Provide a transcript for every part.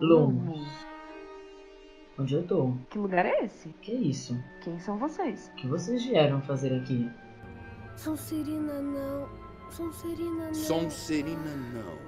Lumos. Onde eu tô? Que lugar é esse? Que isso? Quem são vocês? O que vocês vieram fazer aqui? Sonserina não. Sonserina não. Sonserina não.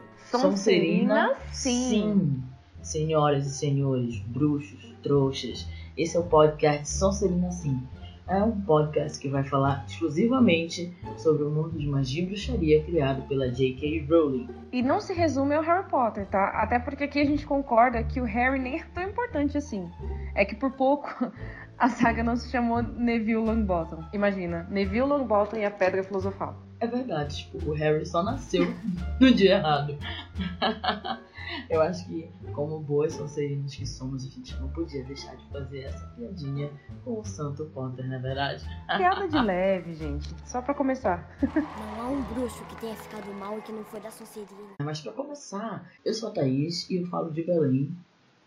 Sonserina, sim. Sim. Senhoras e senhores, bruxos, trouxas, esse é o podcast Sonserina Sim. É um podcast que vai falar exclusivamente sobre o mundo de magia e bruxaria criado pela J.K. Rowling. E não se resume ao Harry Potter, tá? Até porque aqui a gente concorda que o Harry nem é tão importante assim. É que por pouco a saga não se chamou Neville Longbottom. Imagina, Neville Longbottom e a Pedra Filosofal. É verdade, tipo, o Harry só nasceu no dia errado. Eu acho que, como boas Sonserinos que somos, a gente não podia deixar de fazer essa piadinha com o Santo Potter, não é verdade? Piada de leve, gente. Só pra começar. Não há um bruxo que tenha ficado mal e que não foi da Sonserina. Mas pra começar, eu sou a Thaís e eu falo de Belém.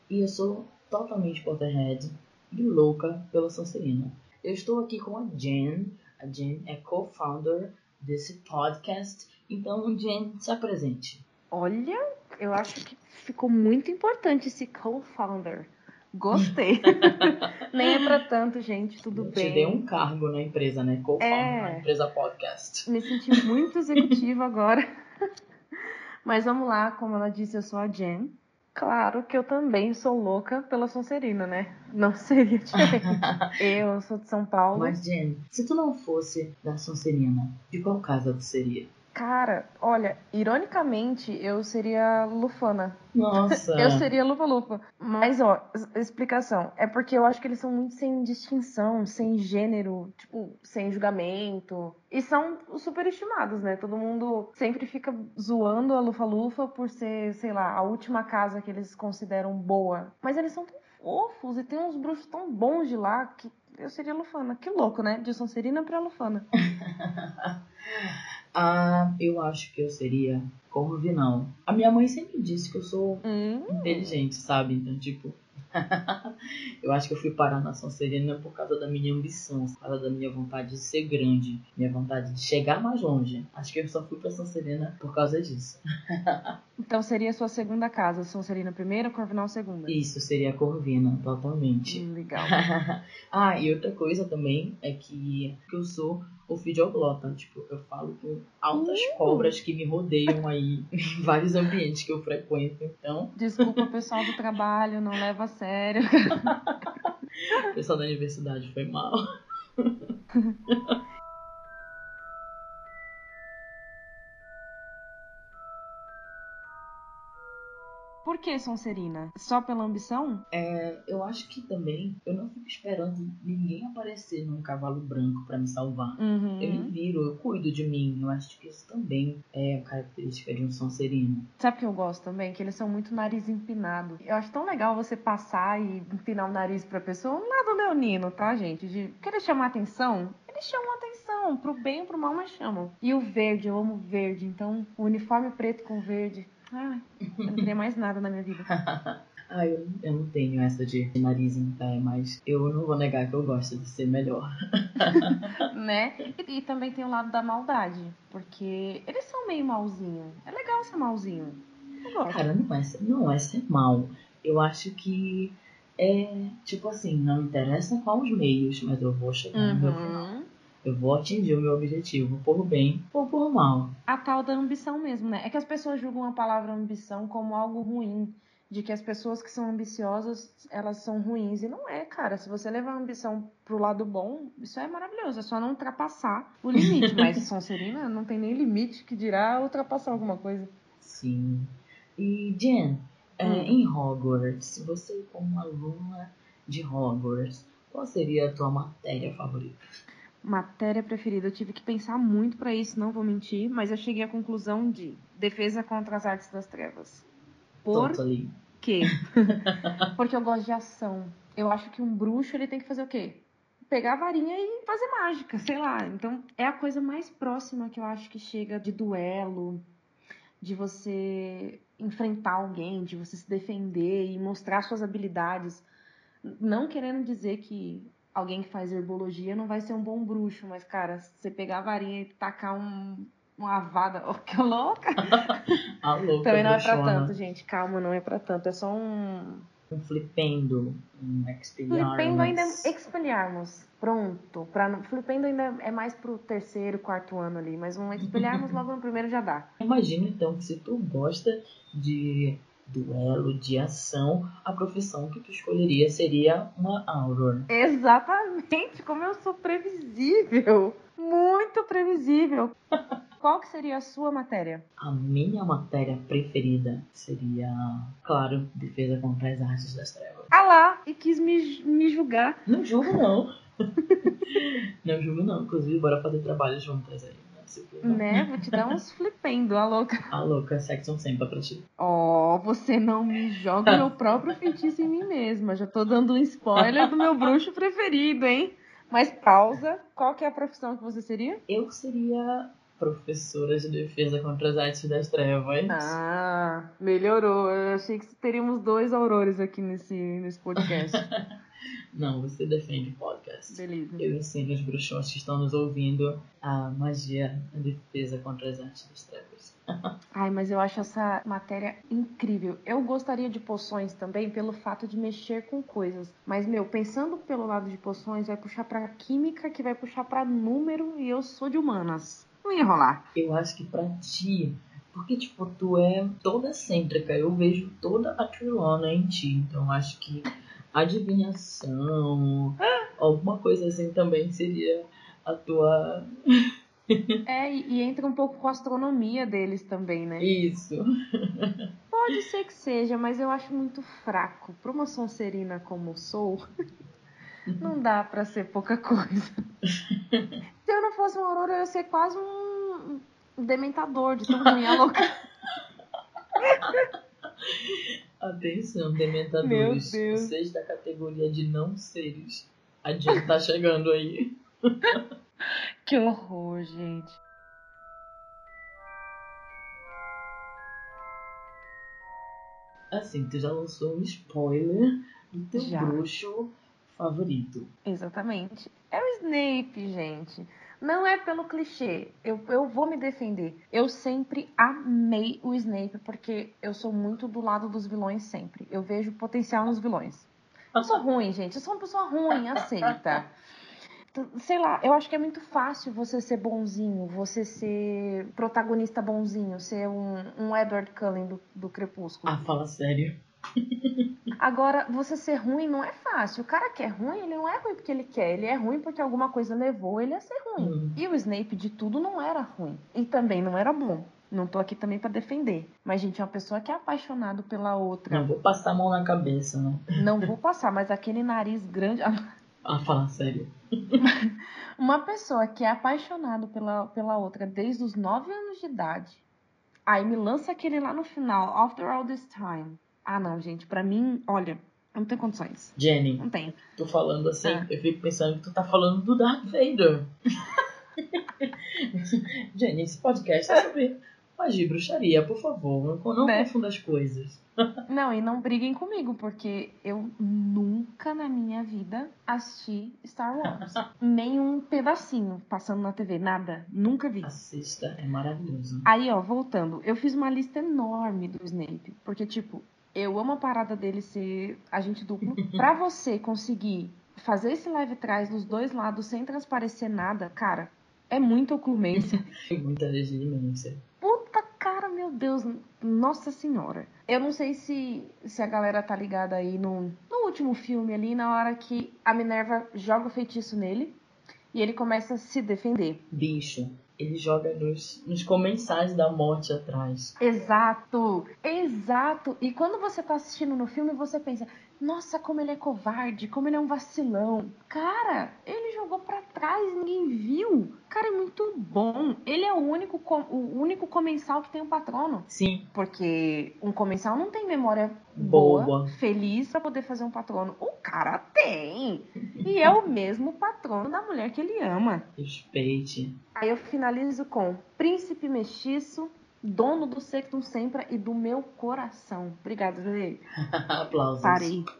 E eu sou totalmente Potterhead e louca pela Sonserina. Eu estou aqui com a Jen. A Jen é co-founder desse podcast. Então, Jen, se apresente. Olha, eu acho que ficou muito importante esse co-founder. Gostei. Nem é pra tanto, gente. Tudo eu bem. te dei um cargo na empresa, né? Co-founder É. na empresa podcast. Me senti muito executiva agora. Mas vamos lá, como ela disse, eu sou a Jen. Claro que eu também sou louca pela Sonserina, né? Não seria diferente. eu sou de São Paulo. Mas, Jen, se tu não fosse da Sonserina, de qual casa tu seria? Cara, olha, ironicamente, eu seria Lufana. Nossa! Eu seria Lufa Lufa. Mas, ó, explicação. É porque eu acho que eles são muito sem distinção, sem gênero, tipo, sem julgamento. E são superestimados, né? Todo mundo sempre fica zoando a Lufa Lufa por ser, sei lá, a última casa que eles consideram boa. Mas eles são tão fofos e tem uns bruxos tão bons de lá que eu seria Lufana. Que louco, né? De Sonserina pra Lufana. Ah, eu acho que eu seria Corvinal. A minha mãe sempre disse que eu sou Hum, inteligente, sabe? Então, tipo. eu acho que eu fui parar na Sonserina por causa da minha ambição, por causa da minha vontade de ser grande, minha vontade de chegar mais longe. Acho que eu só fui pra Sonserina por causa disso. Então seria a sua segunda casa. Sonserina primeira, Corvinal segunda. Isso seria a Corvina, totalmente. Legal. ah, e outra coisa também é que eu sou ofidioglota. Tipo, eu falo com altas Uh! cobras que me rodeiam aí em vários ambientes que eu frequento. Então, Desculpa, pessoal do trabalho, não leva a sério. o pessoal da universidade foi mal. que Sonserina? Só pela ambição? É, eu acho que também eu não fico esperando ninguém aparecer num cavalo branco pra me salvar. Uhum. Eu me viro, eu cuido de mim. Eu acho que isso também é característica de um Sonserino. Sabe o que eu gosto também? Que eles são muito nariz empinado. Eu acho tão legal você passar e empinar o nariz pra pessoa. Lado leonino, tá, gente? De querer chamar atenção. Eles chamam atenção, pro bem ou pro mal, mas chamam. E o verde, eu amo verde. Então, o uniforme preto com verde. Ai, eu não queria mais nada na minha vida. Ah, eu, eu não tenho essa de nariz em pé, mas eu não vou negar que eu gosto de ser melhor. né? E, e também tem o lado da maldade, porque eles são meio malzinho. É legal ser malzinho. Eu gosto. Cara, não é, ser- não é ser mal. Eu acho que é tipo assim, não interessa qual os meios, mas eu vou chegar no meu final. Eu vou atingir o meu objetivo, por bem ou por mal. A tal da ambição mesmo, né? É que as pessoas julgam a palavra ambição como algo ruim. De que as pessoas que são ambiciosas, elas são ruins. E não é, cara. Se você levar a ambição pro lado bom, isso é maravilhoso. É só não ultrapassar o limite. Mas Sonserina não tem nem limite que dirá ultrapassar alguma coisa. Sim. E Jen, é, Hum. em Hogwarts, você como aluna de Hogwarts, qual seria a tua matéria favorita? Matéria preferida. Eu tive que pensar muito pra isso, não vou mentir. Mas eu cheguei à conclusão de defesa contra as artes das trevas. Por Totally. quê? Porque eu gosto de ação. Eu acho que um bruxo ele tem que fazer o quê? Pegar a varinha e fazer mágica, sei lá. Então é a coisa mais próxima que eu acho que chega de duelo, de você enfrentar alguém, de você se defender e mostrar suas habilidades. Não querendo dizer que alguém que faz herbologia não vai ser um bom bruxo, mas cara, você pegar a varinha e tacar um uma avada. Oh, que louca! A louca Também não é pra bruxona. tanto, gente. Calma, não é pra tanto. É só um. Um flipendo, um expelliarmus. Flipendo ainda é expelharmos. Pronto. Pra... não- Flipendo ainda é mais pro terceiro, quarto ano ali. Mas um expelharmos logo no primeiro já dá. Imagina então que se tu gosta de duelo, de ação, a profissão que tu escolheria seria uma Auror. Exatamente, como eu sou previsível. Muito previsível. Qual que seria a sua matéria? A minha matéria preferida seria, claro, defesa contra as artes das trevas. Ah lá, e quis me, me julgar. Não julgo não. não julgo não. Inclusive, bora fazer trabalho juntas aí. Preocupe. Né? Vou te dar uns flipendo, a louca. A louca, sexo sempre pra ti. Ó, você não me joga o meu próprio feitiço em mim mesma. Já tô dando um spoiler do meu bruxo preferido, hein? Mas pausa. Qual que é a profissão que você seria? Eu seria professora de defesa contra as artes das trevas. Ah, melhorou. Eu achei que teríamos dois aurores aqui nesse, nesse podcast. Não, você defende o podcast. Beleza. Eu ensino os bruxões que estão nos ouvindo a magia, a defesa contra as artes das trevas. Ai, mas eu acho essa matéria incrível. Eu gostaria de poções também pelo fato de mexer com coisas. Mas, meu, pensando pelo lado de poções, vai puxar pra química, que vai puxar pra número, e eu sou de humanas. Não ia rolar. Eu acho que pra ti, porque tipo, tu é toda excêntrica, eu vejo toda a trilona em ti, então acho que adivinhação, alguma coisa assim também seria a tua. É, e, entra um pouco com a astronomia deles também, né? Isso. Pode ser que seja, mas eu acho muito fraco. Pra uma Sonserina como sou, não dá pra ser pouca coisa. Se eu não fosse uma Aurora, eu ia ser quase um dementador de tão ruim a louca. Atenção, dementadores. Vocês da categoria de não seres. A Jen tá chegando aí. Que horror, gente. Assim, tu já lançou um spoiler do teu Já. bruxo favorito. Exatamente. É o Snape, gente. Não é pelo clichê. Eu, eu vou me defender. Eu sempre amei o Snape porque eu sou muito do lado dos vilões sempre. Eu vejo potencial nos vilões. Eu sou ruim, gente. Eu sou uma pessoa ruim, aceita. Sei lá, eu acho que é muito fácil você ser bonzinho, você ser protagonista bonzinho, ser um, um Edward Cullen do, do Crepúsculo. Ah, fala sério. Agora, você ser ruim não é fácil. O cara que é ruim, ele não é ruim porque ele quer, ele é ruim porque alguma coisa levou ele a ser ruim. Hum. E o Snape de tudo não era ruim. E também não era bom. Não tô aqui também pra defender. Mas, gente, é uma pessoa que é apaixonado pela outra. Não vou passar a mão na cabeça, né? Não vou passar, mas aquele nariz grande. Ah, fala sério. Uma pessoa que é apaixonado pela, pela outra desde os 9 anos de idade. Aí me lança aquele lá no final, After All This Time. Ah, não, gente, pra mim, olha, não tem condições. Jenny, Não tenho. tô falando assim, Ah. eu fico pensando que tu tá falando do Darth Vader. Jenny, esse podcast é sobre magia e bruxaria, por favor. Não, não Né? confunda as coisas. Não, e não briguem comigo, porque eu nunca na minha vida assisti Star Wars. Nem um pedacinho passando na TV, nada. Nunca vi. Assista, é maravilhoso. Aí, ó, voltando, eu fiz uma lista enorme do Snape, porque, tipo, eu amo a parada dele ser agente duplo. pra você conseguir fazer esse live trás dos dois lados sem transparecer nada, cara, é muita oclumência. Tem muita resiliência. Puta cara, meu Deus, nossa senhora. Eu não sei se, se a galera tá ligada aí no, no último filme ali, na hora que a Minerva joga o feitiço nele e ele começa a se defender. Bicho, ele joga nos, nos comensais da morte atrás. Exato, exato. E quando você tá assistindo no filme, você pensa, nossa, como ele é covarde, como ele é um vacilão. Cara, ele jogou pra trás, ninguém viu. Cara, é muito bom. Ele é o único, o único comensal que tem um patrono. Sim, Porque um comensal não tem memória boa, Boa. feliz pra poder fazer um patrono. O cara tem. E é o mesmo patrono da mulher que ele ama. respeite. Aí eu finalizo com Príncipe Mestiço, dono do Sectum Sempra e do meu coração. Obrigada, Zé. Aplausos. Parei.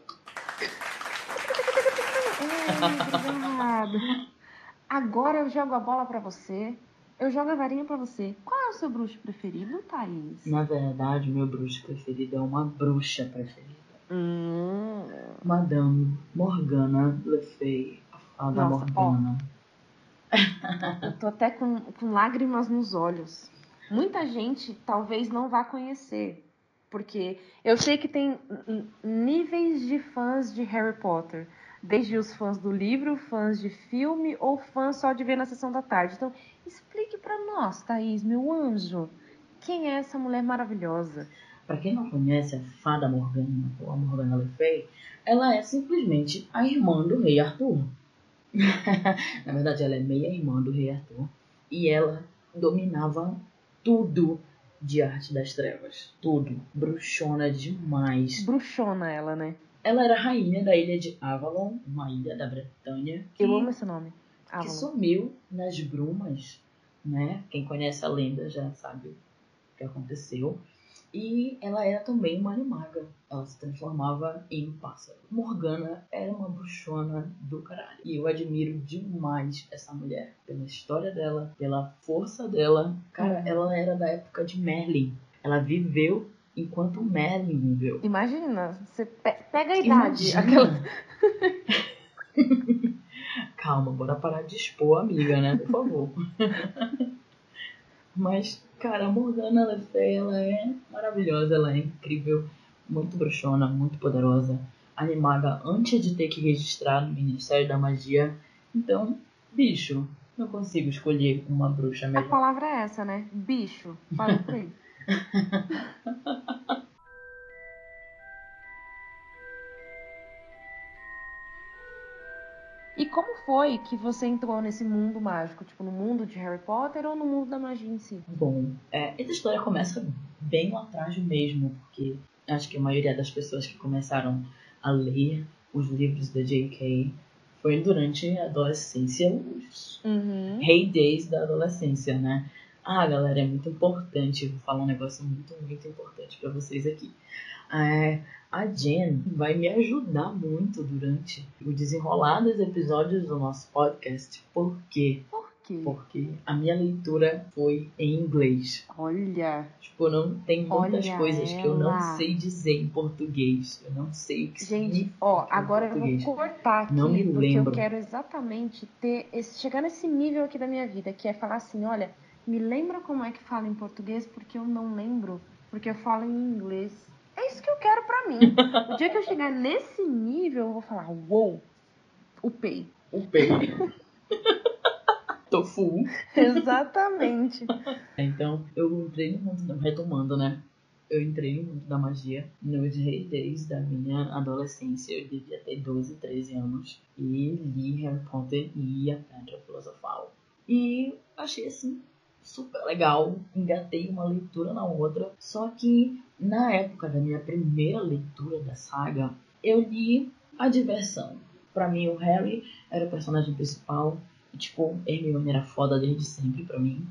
Agora eu jogo a bola pra você. eu jogo a varinha pra você. Qual é o seu bruxo preferido, Thaís? Na verdade, meu bruxo preferido é uma bruxa preferida. Hum. Madame Morgana Le Fay, a fada Nossa, Morgana. Eu tô até com, com lágrimas nos olhos. Muita gente talvez não vá conhecer, porque eu sei que tem níveis de fãs de Harry Potter. Desde os fãs do livro, fãs de filme ou fãs só de ver na sessão da tarde. Então, explique pra nós, Thaís, meu anjo, quem é essa mulher maravilhosa? Pra quem não conhece a fada Morgana, ou a Morgana Le Fay, ela é simplesmente a irmã do rei Arthur. Na verdade, ela é meia irmã do rei Arthur. E ela dominava tudo de arte das trevas. Tudo. Bruxona demais. Bruxona ela, né? Ela era rainha da ilha de Avalon, uma ilha da Bretanha. Que, Eu amo esse nome. que Avalon. sumiu nas brumas, né? Quem conhece a lenda já sabe o que aconteceu. E ela era também uma animaga. Ela se transformava em um pássaro. Morgana era uma bruxona do caralho. E eu admiro demais essa mulher. Pela história dela, pela força dela. Cara, Uhum. ela era da época de Merlin. Ela viveu enquanto Merlin viveu. Imagina, você pe- pega a idade. Imagina. Aquela... Calma, bora parar de expor a amiga, né? Por favor. Mas, cara, a Morgana Le Fay, ela é maravilhosa, ela é incrível, muito bruxona, muito poderosa, animada antes de ter que registrar no Ministério da Magia. Então, bicho, não consigo escolher uma bruxa A melhor. palavra é essa, né? Bicho. Fala por aí. E como foi que você entrou nesse mundo mágico? Tipo, no mundo de Harry Potter ou no mundo da magia em si? Bom, é, essa história começa bem lá atrás mesmo, porque acho que a maioria das pessoas que começaram a ler os livros da J.K. foi durante a adolescência, os Uhum. heydays da adolescência, né? Ah, galera, é muito importante, vou falar um negócio muito, muito importante pra vocês aqui. É, a Jen vai me ajudar muito durante o desenrolar dos episódios do nosso podcast. Por quê? Por quê? Porque a minha leitura foi em inglês. Olha, Tipo, não tem muitas coisas que eu não ela. sei dizer em português. Eu não sei o que gente, ó, agora eu vou cortar aqui, Não me porque eu lembro. quero exatamente ter esse, chegar nesse nível aqui da minha vida, que é falar assim, olha, me lembra como é que fala em português, porque eu não lembro, porque eu falo em inglês. É isso que eu quero pra mim. O dia que eu chegar nesse nível, eu vou falar, uou, upei. O peixe. Tofu. Exatamente. Então, eu entrei no mundo, retomando, né? Eu entrei no mundo da magia nos heydays da minha adolescência. Eu devia ter 12, 13 anos. E li Harry Potter e a Pedra Filosofal. E achei, assim, super legal. Engatei uma leitura na outra. Só que, na época da minha primeira leitura da saga, eu li a diversão. Pra mim, o Harry era o personagem principal. E, tipo, Hermione era foda desde sempre pra mim.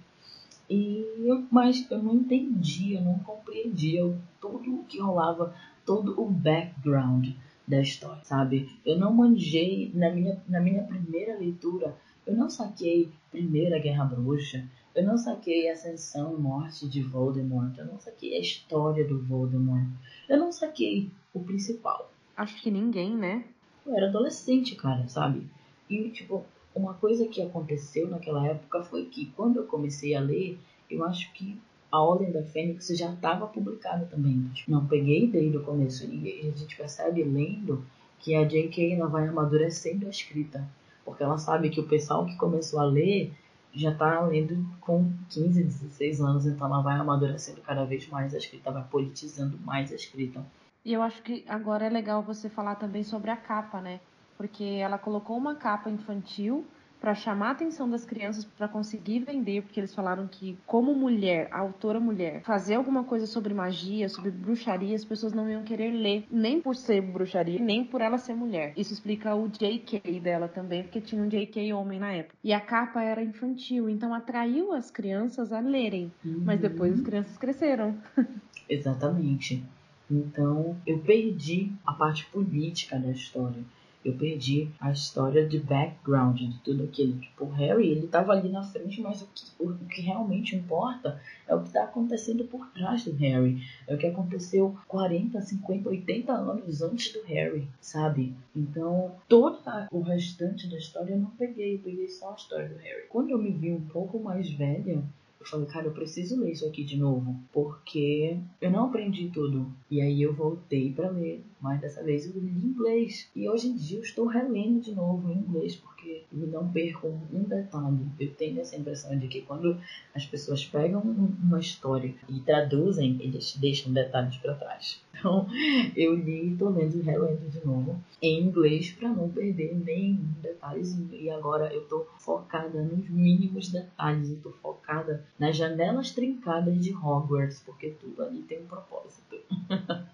E eu, mas eu não entendia, não compreendia tudo o que rolava, todo o background da história, sabe? Eu não manjei na minha, na minha primeira leitura, eu não saquei Primeira Guerra Bruxa, eu não saquei a ascensão e morte de Voldemort, eu não saquei a história do Voldemort, eu não saquei o principal Acho que ninguém, né? eu era adolescente, cara, sabe? E, tipo, uma coisa que aconteceu naquela época foi que quando eu comecei a ler, eu acho que a Ordem da Fênix já estava publicada também. Tipo, não peguei desde o começo. E a gente percebe lendo que a J.K. ela vai amadurecendo a escrita. Porque ela sabe que o pessoal que começou a ler já tá lendo com 15, 16 anos, então ela vai amadurecendo cada vez mais a escrita, vai politizando mais a escrita. E eu acho que agora é legal você falar também sobre a capa, né? Porque ela colocou uma capa infantil para chamar a atenção das crianças para conseguir vender, porque eles falaram que como mulher, a autora mulher, fazer alguma coisa sobre magia, sobre bruxaria, as pessoas não iam querer ler, nem por ser bruxaria, nem por ela ser mulher. Isso explica o JK dela também, porque tinha um JK homem na época. E a capa era infantil, então atraiu as crianças a lerem, mas depois as crianças cresceram. Exatamente. Então eu perdi a parte política da história. Eu perdi a história de background de tudo aquilo. Tipo, o Harry, ele tava ali na frente, mas o que, o, que realmente importa é o que está acontecendo por trás do Harry. É o que aconteceu 40, 50, 80 anos antes do Harry, sabe? Então, todo o restante da história eu não peguei. Eu peguei só a história do Harry. Quando eu me vi um pouco mais velha, eu falei, cara, eu preciso ler isso aqui de novo, porque eu não aprendi tudo. E aí eu voltei para ler, mas dessa vez eu li em inglês. E hoje em dia eu estou relendo de novo em inglês, porque eu não perco um detalhe. Eu tenho essa impressão de que quando as pessoas pegam uma história e traduzem, eles deixam detalhes para trás. Então eu li e tô lendo e relendo de novo em inglês para não perder nenhum detalhezinho. E agora eu tô focada nos mínimos detalhes, eu tô focada nas janelas trincadas de Hogwarts, porque tudo ali tem um propósito.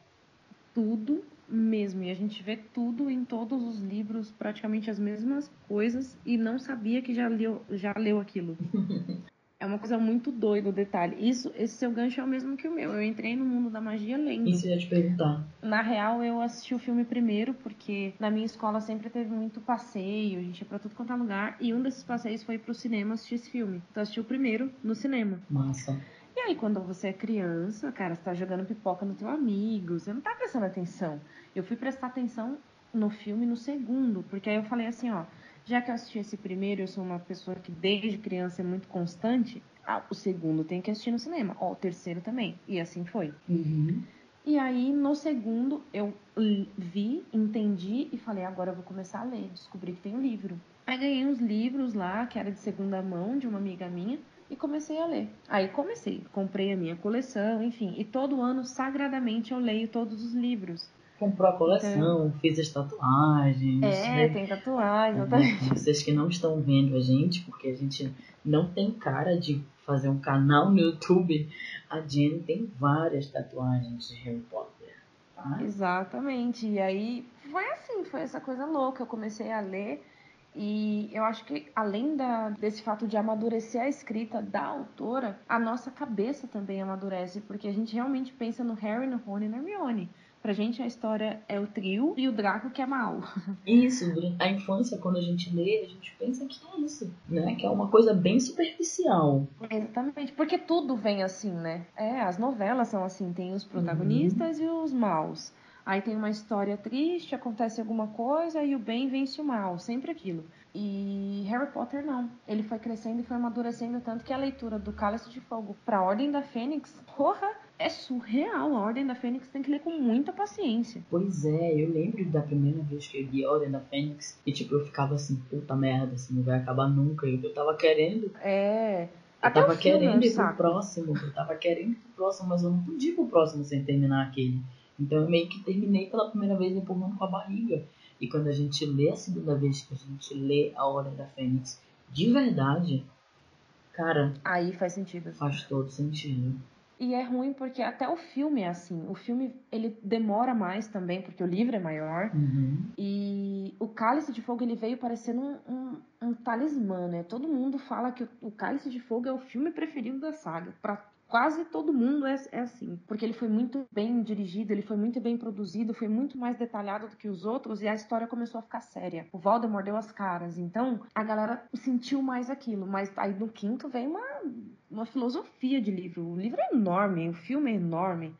tudo mesmo. E a gente vê tudo em todos os livros, praticamente as mesmas coisas, e não sabia que já leu, já leu aquilo. É uma coisa muito doida o detalhe. Isso, esse seu gancho é o mesmo que o meu. Eu entrei no mundo da magia lendo. Isso eu ia te perguntar. Na real, eu assisti o filme primeiro, porque na minha escola sempre teve muito passeio, a gente ia pra tudo quanto é lugar. E um desses passeios foi pro cinema assistir esse filme. Então assisti o primeiro no cinema. Massa. E aí, quando você é criança, cara, você tá jogando pipoca no teu amigo, você não tá prestando atenção. Eu fui prestar atenção no filme no segundo, porque aí eu falei assim, ó, já que eu assisti esse primeiro, eu sou uma pessoa que desde criança é muito constante, ah, o segundo tem que assistir no cinema, ó, o terceiro também. E assim foi. Uhum. E aí, no segundo, eu vi, entendi e falei, agora eu vou começar a ler. Descobri que tem um livro. Aí ganhei uns livros lá, que era de segunda mão, de uma amiga minha e comecei a ler. Aí comecei, comprei a minha coleção, enfim, e todo ano sagradamente eu leio todos os livros. Comprou a coleção, então, fiz as tatuagens. É, né? tem tatuagem, exatamente. Vocês que não estão vendo a gente, porque a gente não tem cara de fazer um canal no YouTube, a Jenny tem várias tatuagens de Harry Potter. Tá? Exatamente. E aí foi assim, foi essa coisa louca. Eu comecei a ler e eu acho que além da, desse fato de amadurecer a escrita da autora, a nossa cabeça também amadurece, porque a gente realmente pensa no Harry, no Rony e na Hermione. Pra gente a história é o trio e o Draco que é mal. Isso, a infância, quando a gente lê, a gente pensa que é isso, né? Que é uma coisa bem superficial. Exatamente, porque tudo vem assim, né? É, as novelas são assim, tem os protagonistas uhum. e os maus. Aí tem uma história triste, acontece alguma coisa e o bem vence o mal, sempre aquilo. E Harry Potter não. Ele foi crescendo e foi amadurecendo tanto que a leitura do Cálice de Fogo para a Ordem da Fênix, porra, é surreal. A Ordem da Fênix tem que ler com muita paciência. Pois é, eu lembro da primeira vez que eu li a Ordem da Fênix e tipo, eu ficava assim, puta merda, assim, não vai acabar nunca. Eu, eu tava querendo. É. Eu Até tava querendo ir pro próximo, eu tava querendo ir pro próximo, mas eu não podia ir pro próximo sem terminar aquele. Então eu meio que terminei pela primeira vez empurrando com a barriga. E quando a gente lê a segunda vez que a gente lê a Hora da Fênix de verdade, cara. Aí faz sentido. Faz todo sentido. E é ruim porque até o filme é assim. O filme ele demora mais também, porque o livro é maior. Uhum. E o Cálice de Fogo ele veio parecendo um, um, um talismã, né? Todo mundo fala que o, o Cálice de Fogo é o filme preferido da saga. Pra quase todo mundo é, é, assim, porque ele foi muito bem dirigido, ele foi muito bem produzido, foi muito mais detalhado do que os outros e a história começou a ficar séria. O Voldemort deu as caras, então a galera sentiu mais aquilo, mas aí no quinto vem uma, uma filosofia de livro. O livro é enorme, o filme é enorme.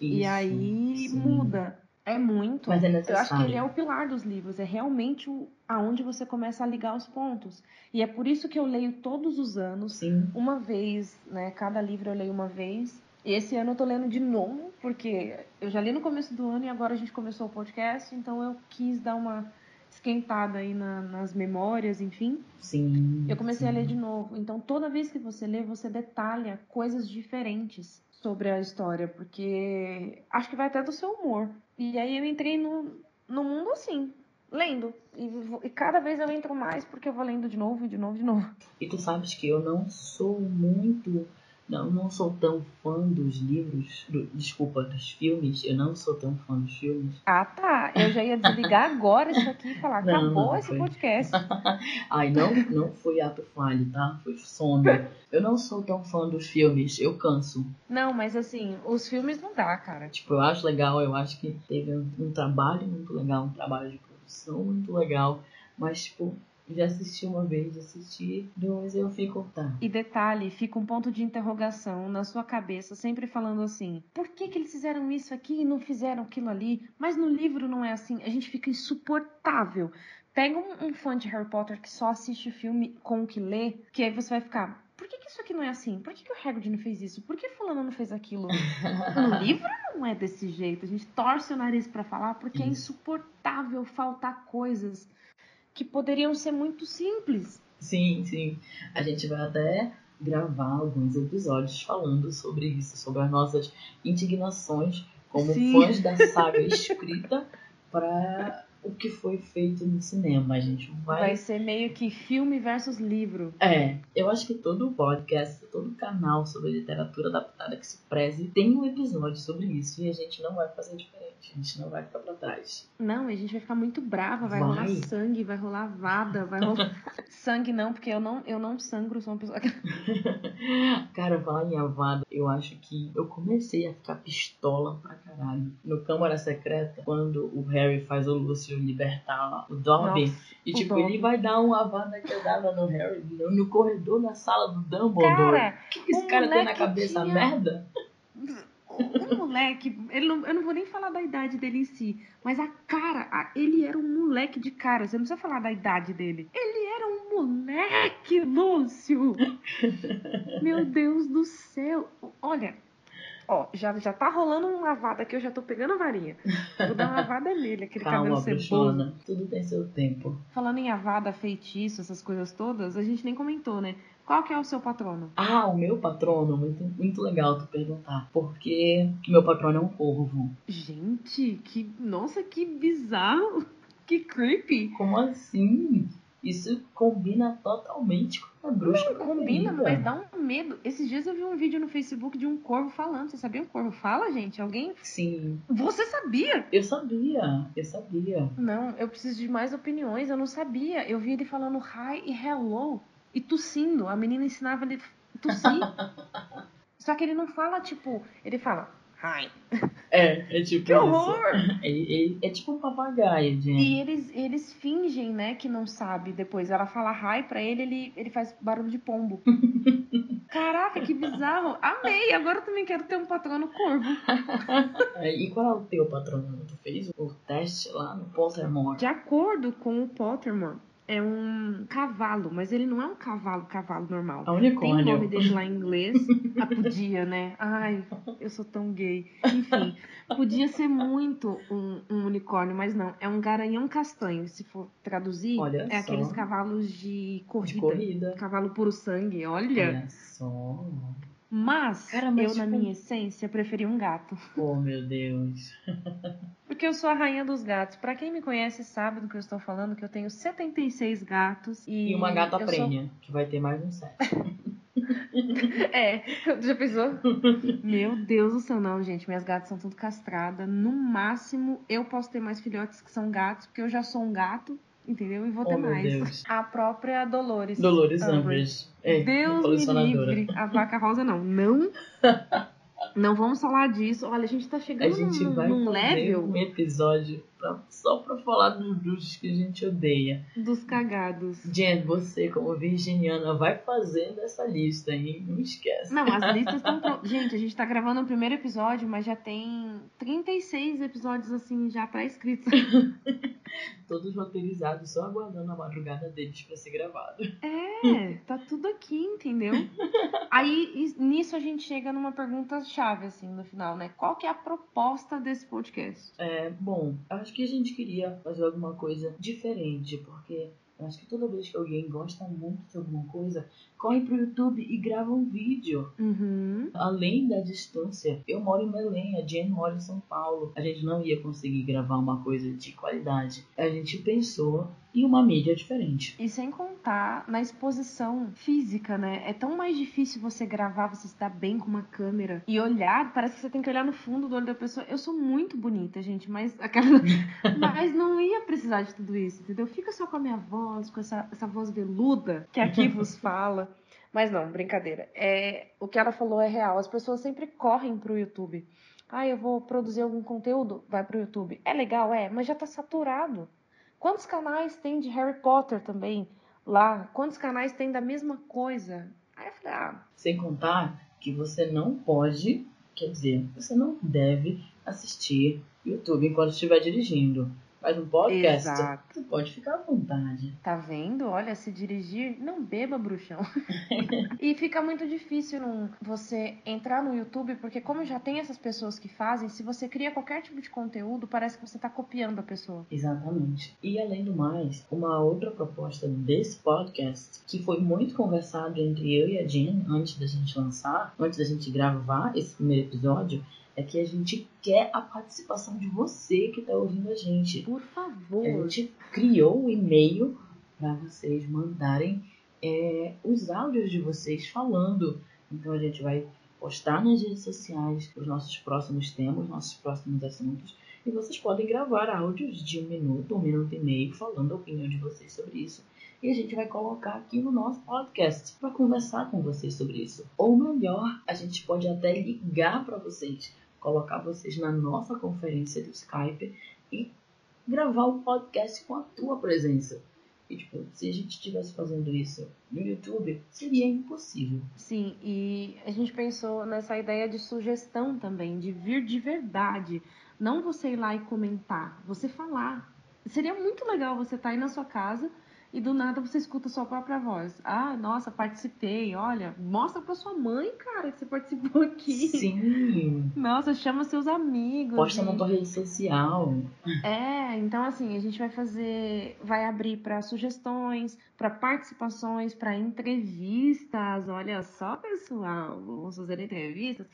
Isso, e aí sim. muda. É muito. Mas é necessário. Eu acho que ele é o pilar dos livros. É realmente o, aonde você começa a ligar os pontos. E é por isso que eu leio todos os anos, Sim. uma vez, né? Cada livro eu leio uma vez. E esse ano eu tô lendo de novo, porque eu já li no começo do ano e agora a gente começou o podcast, então eu quis dar uma esquentada aí na, nas memórias, enfim. Sim. Eu comecei sim. a ler de novo. Então toda vez que você lê, você detalha coisas diferentes sobre a história, porque acho que vai até do seu humor. E aí eu entrei no, no mundo assim, lendo. E, e, cada vez eu entro mais porque eu vou lendo de novo, de novo, de novo. E tu sabes que eu não sou muito. Não, não sou tão fã dos livros. Do, desculpa, dos filmes. Eu não sou tão fã dos filmes. Ah, tá. Eu já ia desligar agora isso aqui e falar: não, acabou não, esse foi. podcast. Ai, não, não foi ato falho, tá? Foi sono. Eu não sou tão fã dos filmes. Eu canso. Não, mas assim, os filmes não dá, cara. Tipo, eu acho legal. Eu acho que teve um, um trabalho muito legal um trabalho de discussão muito legal, mas, tipo, já assisti uma vez, assisti duas, eu fico, tá. E detalhe, fica um ponto de interrogação na sua cabeça, sempre falando assim: por que, que eles fizeram isso aqui e não fizeram aquilo ali? Mas no livro não é assim. A gente fica insuportável. Pega um, um fã de Harry Potter que só assiste o filme com o que lê, que aí você vai ficar. Por que, que isso aqui não é assim? Por que, que o Hagrid não fez isso? Por que fulano não fez aquilo? No livro não é desse jeito. A gente torce o nariz para falar porque é insuportável faltar coisas que poderiam ser muito simples. Sim, sim. A gente vai até gravar alguns episódios falando sobre isso, sobre as nossas indignações como Sim. fãs da saga escrita para o que foi feito no cinema. A gente vai. Vai ser meio que filme versus livro. É, eu acho que todo podcast, todo canal sobre literatura adaptada que se preze tem um episódio sobre isso e a gente não vai fazer diferente. A gente não vai ficar pra trás. Não, a gente vai ficar muito brava, vai, Vai. rolar sangue, vai rolar vada, vai rolar. sangue não, porque eu não, eu não sangro, sou uma pessoa. Cara, falar em Avada, eu acho que eu comecei a ficar pistola pra caralho. No Câmara Secreta, quando o Harry faz o Lúcio libertar o Dobby. Nossa, e tipo, ele vai dar uma Avada quebrada no Harry, no no corredor da sala do Dumbledore. Cara, o que, que esse cara tem na cabeça? tinha- Merda? O moleque, ele não, eu não vou nem falar da idade dele em si, mas a cara, a- ele era um moleque de cara, você não precisa falar da idade dele. Ele era um moleque, Lúcio! Meu Deus do céu! Olha, ó, já, já tá rolando uma vada que eu já tô pegando a varinha. Vou dar uma vada nele, aquele cabelo Calma, ceboso. bruxona. Tudo tem seu tempo. Falando em avada, feitiço, essas coisas todas, a gente nem comentou, né? Qual que é o seu patrono? Ah, o meu patrono, muito, muito legal tu perguntar. Porque meu patrono é um corvo. Gente, que. Nossa, que bizarro! Que creepy! Como assim? Isso combina totalmente com a bruxa. Não combina, preferida. mas dá um medo. Esses dias eu vi um vídeo no Facebook de um corvo falando. Você sabia o corvo fala, gente? Alguém. Sim, Você sabia? eu sabia, eu sabia. Não, eu preciso de mais opiniões. Eu não sabia. Eu vi ele falando hi e hello e tossindo. A menina ensinava ele a tossir. Só que ele não fala, tipo, ele fala hi. É, é tipo Que horror! Ele, ele- é tipo um papagaio, gente. E eles, eles fingem, né, que não sabe depois. Ela fala hi pra ele, ele, ele faz barulho de pombo. Caraca, que bizarro. Amei. Agora eu também quero ter um patrono corvo. É, E qual é o teu patrono? Tu fez o teste lá no Pottermore? De acordo com o Pottermore, é um cavalo, mas ele não é um cavalo, cavalo normal. A Tem o unicórnio. nome dele lá em inglês. Ah, podia, né? Ai, eu sou tão gay. Enfim, podia ser muito um, um unicórnio, mas não. É um garanhão castanho. Se for traduzir, Olha é só. aqueles cavalos de corrida. De corrida. Cavalo puro sangue, olha. Olha só. Mas Cara, mas eu, na tipo- minha essência, preferi um gato. Oh, meu Deus. Porque eu sou a rainha dos gatos. Pra quem me conhece sabe do que eu estou falando, que eu tenho 76 gatos. E, E uma gata eu sou- prêmia, que vai ter mais um set. É, já pensou? Meu Deus do céu, não, gente. Minhas gatas são tudo castradas. No máximo, eu posso ter mais filhotes que são gatos, porque eu já sou um gato, entendeu? E vou ter Oh, mais. Deus. A própria Dolores. Dolores Umbridge. É, Deus me livre. A vaca rosa, não. Não. Não vamos falar disso. Olha, a gente tá A chegando gente num, vai num level um episódio pra- só pra falar dos bruxos que a gente odeia. dos cagados. Jen, você como virginiana vai fazendo essa lista, hein? Não esquece. Não, as listas estão prontas. Gente, a gente tá gravando o primeiro episódio, mas já tem 36 episódios assim já pré-escritos. Todos roteirizados, só aguardando a madrugada deles pra ser gravado. É, tá tudo aqui, entendeu? Aí nisso a gente chega numa pergunta chave assim no final, né? Qual que é a proposta desse podcast? É, bom, acho que a gente queria fazer alguma coisa diferente, porque eu acho que toda vez que alguém gosta muito de alguma coisa, corre pro YouTube e grava um vídeo. Uhum. Além da distância, eu moro em Belém, a Jen mora em São Paulo. A gente não ia conseguir gravar uma coisa de qualidade. A gente pensou em uma mídia diferente. E sem contar na exposição física, né? É tão mais difícil você gravar, você se dar bem com uma câmera e olhar, parece que você tem que olhar no fundo do olho da pessoa. Eu sou muito bonita, gente, mas aquela... mas não ia precisar de tudo isso, entendeu? Fica só com a minha voz, com essa, essa voz veluda que aqui vos fala. Mas não, brincadeira. É, o que ela falou é real. As pessoas sempre correm pro YouTube. Ah, eu vou produzir algum conteúdo? Vai pro YouTube. É legal, é, mas já tá saturado. Quantos canais tem de Harry Potter também lá? Quantos canais tem da mesma coisa? Aí eu falei, ah. Sem contar que você não pode, quer dizer, você não deve assistir YouTube enquanto estiver dirigindo. Mas um podcast, Exato. você pode ficar à vontade. Tá vendo? Olha, se dirigir, não beba, bruxão. e fica muito difícil não, você entrar no YouTube, porque como já tem essas pessoas que fazem, se você cria qualquer tipo de conteúdo, parece que você tá copiando a pessoa. Exatamente. E além do mais, uma outra proposta desse podcast, que foi muito conversado entre eu e a Jen antes da gente lançar, antes da gente gravar esse primeiro episódio, é que a gente quer a participação de você que está ouvindo a gente. Por favor. A gente criou um e-mail para vocês mandarem é, os áudios de vocês falando. Então a gente vai postar nas redes sociais os nossos próximos temas, nossos próximos assuntos. E vocês podem gravar áudios de um minuto, um minuto e meio, falando a opinião de vocês sobre isso. E a gente vai colocar aqui no nosso podcast para conversar com vocês sobre isso. Ou melhor, a gente pode até ligar para vocês colocar vocês na nossa conferência do Skype e gravar o podcast com a tua presença. E, tipo, se a gente estivesse fazendo isso no YouTube, seria impossível. Sim, e a gente pensou nessa ideia de sugestão também, de vir de verdade. Não você ir lá e comentar, você falar. Seria muito legal você estar tá aí na sua casa e do nada você escuta sua própria voz. Ah, nossa, participei. Olha, mostra pra sua mãe, cara, que você participou aqui. Sim. Nossa, chama seus amigos. Posta na tua rede social. É, então assim, a gente vai fazer, vai abrir para sugestões, para participações, para entrevistas. Olha só, pessoal, vamos fazer entrevistas.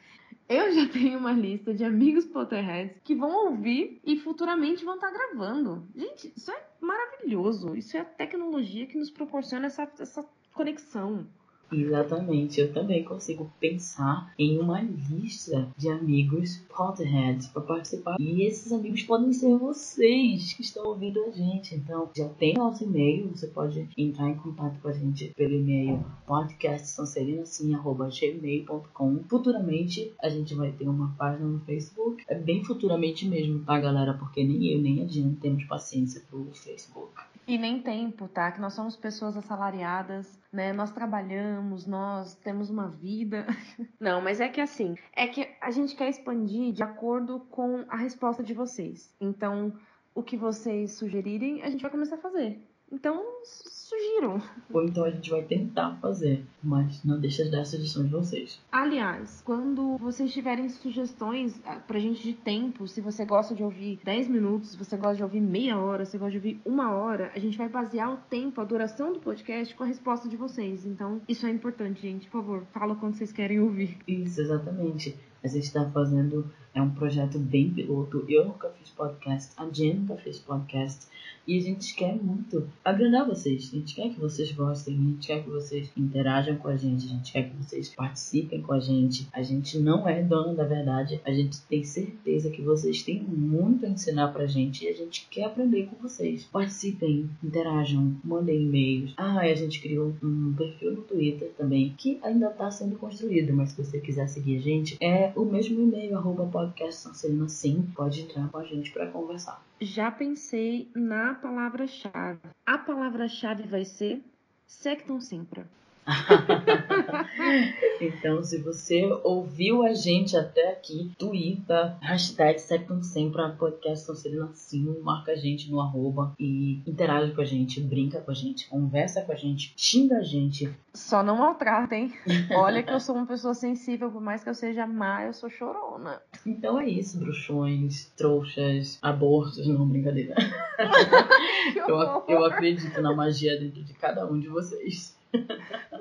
Eu já tenho uma lista de amigos Potterheads que vão ouvir e futuramente vão estar gravando. Gente, isso é maravilhoso. Isso é a tecnologia que nos proporciona essa, essa conexão. Exatamente, eu também consigo pensar em uma lista de amigos Potterheads para participar. E esses amigos podem ser vocês que estão ouvindo a gente. Então, já tem nosso e-mail, você pode entrar em contato com a gente pelo e-mail podcastsancerinasim.gmail.com Futuramente, a gente vai ter uma página no Facebook. É bem futuramente mesmo, tá, galera? Porque nem eu nem a Jean temos paciência pro Facebook. E nem tempo, tá? Que nós somos pessoas assalariadas, né? Nós trabalhamos, nós temos uma vida. Não, mas é que assim, é que a gente quer expandir de acordo com a resposta de vocês. Então, o que vocês sugerirem, a gente vai começar a fazer. Então, sugiram. Ou então a gente vai tentar fazer, mas não deixa de dar sugestões de vocês. Aliás, quando vocês tiverem sugestões ah, pra gente de tempo, se você gosta de ouvir 10 minutos, se você gosta de ouvir meia hora, se você gosta de ouvir uma hora, a gente vai basear o tempo, a duração do podcast com a resposta de vocês. Então, isso é importante, gente. Por favor, fala quando vocês querem ouvir. Isso, exatamente. A gente está fazendo é um projeto bem piloto. Eu nunca fiz podcast, a Jen nunca fez podcast. E a gente quer muito agradar vocês. A gente quer que vocês gostem, a gente quer que vocês interajam com a gente, a gente quer que vocês participem com a gente. A gente não é dono da verdade, a gente tem certeza que vocês têm muito a ensinar pra gente e a gente quer aprender com vocês. Participem, interajam, mandem e-mails. Ah, a gente criou um perfil no Twitter também que ainda está sendo construído, mas se você quiser seguir a gente, é o mesmo e-mail, arroba podcast Sancerina Sim. Pode entrar com a gente para conversar já pensei na palavra-chave. A palavra-chave vai ser Sectum Sempra. então, se você ouviu a gente até aqui, twitta, hashtag Sectum Sempre, podcast Sonserina Sim, marca a gente no arroba e interage com a gente, brinca com a gente, conversa com a gente, xinga a gente. Só não maltratem. Olha que eu sou uma pessoa sensível, por mais que eu seja má, eu sou chorona. Então é isso, bruxões, trouxas, abortos, não, brincadeira. eu, eu acredito na magia dentro de cada um de vocês.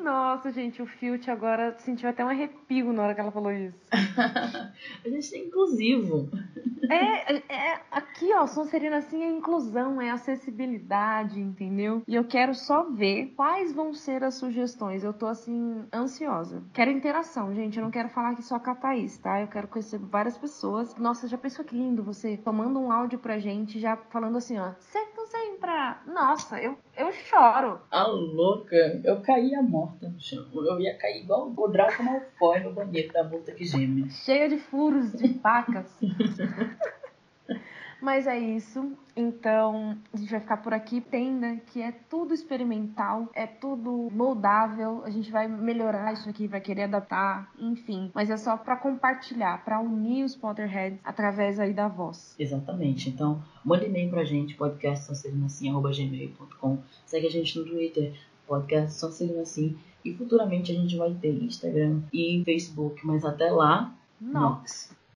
Nossa, gente, o Filt agora sentiu até um arrepio na hora que ela falou isso. a gente é inclusivo. É, é aqui, ó, Sonserina assim é inclusão, é acessibilidade, entendeu? E eu quero só ver quais vão ser as sugestões. Eu tô assim, ansiosa. Quero interação, gente. Eu não quero falar aqui só com a Thaís, tá? Eu quero conhecer várias pessoas. Nossa, já pensou que lindo você tomando um áudio pra gente, já falando assim, ó, sempre, sempre. Nossa, eu, eu choro. A louca, eu caía morta no chão. Eu ia cair igual o Draco Malfoy no banheiro da morta que geme. Cheia de furos, de facas. Mas é isso. Então, a gente vai ficar por aqui. Tenda que é tudo experimental, é tudo moldável. A gente vai melhorar isso aqui, vai querer adaptar, enfim. Mas é só para compartilhar, para unir os Potterheads através aí da voz. Exatamente. Então, mande e-mail pra gente, podcastsonserinoassim.gmail.com Segue a gente no Twitter, podcast Assim. E futuramente a gente vai ter Instagram e Facebook. Mas até lá, Nox.